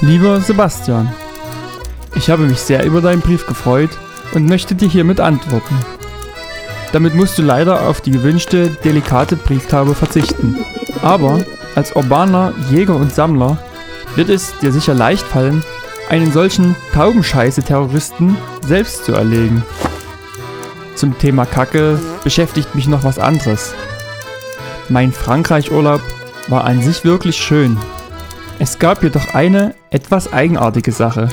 Lieber Sebastian, ich habe mich sehr über deinen Brief gefreut und möchte dir hiermit antworten. Damit musst du leider auf die gewünschte delikate Brieftaube verzichten. Aber als urbaner Jäger und Sammler wird es dir sicher leicht fallen, einen solchen Taubenscheiße-Terroristen selbst zu erlegen. Zum Thema Kacke beschäftigt mich noch was anderes. Mein Frankreich-Urlaub war an sich wirklich schön. Es gab jedoch eine etwas eigenartige Sache.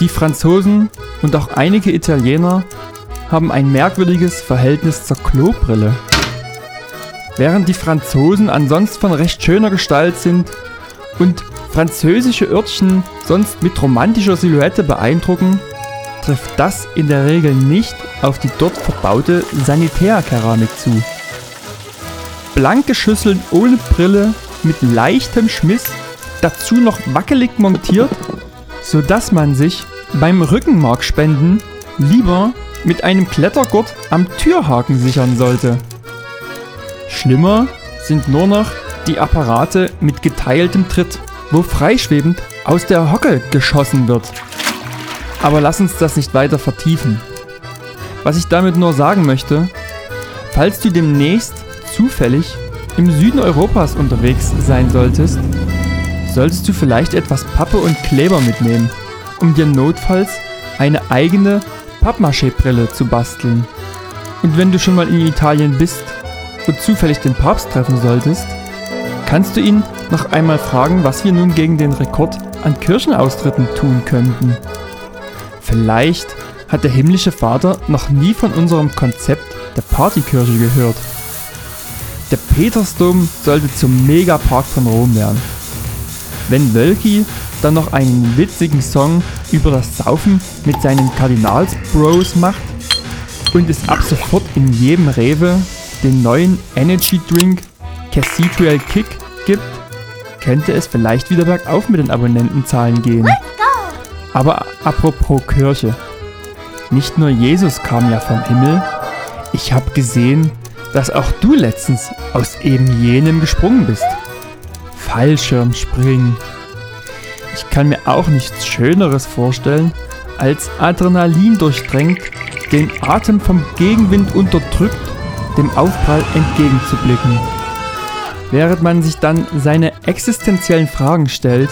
Die Franzosen und auch einige Italiener haben ein merkwürdiges Verhältnis zur Klobrille. Während die Franzosen ansonsten von recht schöner Gestalt sind und französische Örtchen sonst mit romantischer Silhouette beeindrucken, trifft das in der Regel nicht auf die dort verbaute Sanitärkeramik zu. Blanke Schüsseln ohne Brille mit leichtem Schmiss, dazu noch wackelig montiert, sodass man sich beim Rückenmarkspenden lieber mit einem Klettergurt am Türhaken sichern sollte. Schlimmer sind nur noch die Apparate mit geteiltem Tritt, wo freischwebend aus der Hocke geschossen wird. Aber lass uns das nicht weiter vertiefen. Was ich damit nur sagen möchte, falls du demnächst zufällig im Süden Europas unterwegs sein solltest, solltest du vielleicht etwas Pappe und Kleber mitnehmen, um dir notfalls eine eigene Pappmaché-Brille zu basteln. Und wenn du schon mal in Italien bist und zufällig den Papst treffen solltest, kannst du ihn noch einmal fragen, was wir nun gegen den Rekord an Kirchenaustritten tun könnten. Vielleicht hat der himmlische Vater noch nie von unserem Konzept der Partykirche gehört. Der Petersdom sollte zum Megapark von Rom werden. Wenn Wölki dann noch einen witzigen Song über das Saufen mit seinen Kardinals-Bros macht und es ab sofort in jedem Rewe den neuen Energy Drink Cathedral Kick gibt, könnte es vielleicht wieder bergauf mit den Abonnentenzahlen gehen. Aber apropos Kirche. Nicht nur Jesus kam ja vom Himmel. Ich habe gesehen, dass auch du letztens aus eben jenem gesprungen bist. Fallschirmspringen. Ich kann mir auch nichts Schöneres vorstellen, als Adrenalin durchdrängt, den Atem vom Gegenwind unterdrückt, dem Aufprall entgegenzublicken. Während man sich dann seine existenziellen Fragen stellt,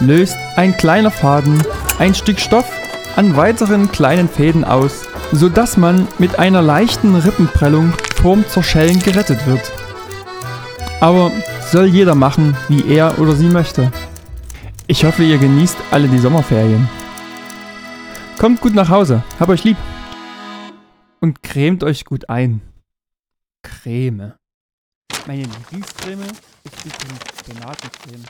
löst ein kleiner Faden ein Stück Stoff an weiteren kleinen Fäden aus, sodass man mit einer leichten Rippenprellung vorm Zerschellen gerettet wird. Aber soll jeder machen, wie er oder sie möchte. Ich hoffe, ihr genießt alle die Sommerferien. Kommt gut nach Hause, hab euch lieb. Und cremt euch gut ein. Creme. Meine Lieblingscreme ist die Spinatencreme.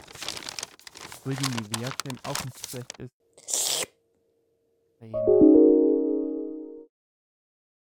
Obwohl die Nivea-Creme auch nicht schlecht ist. Creme.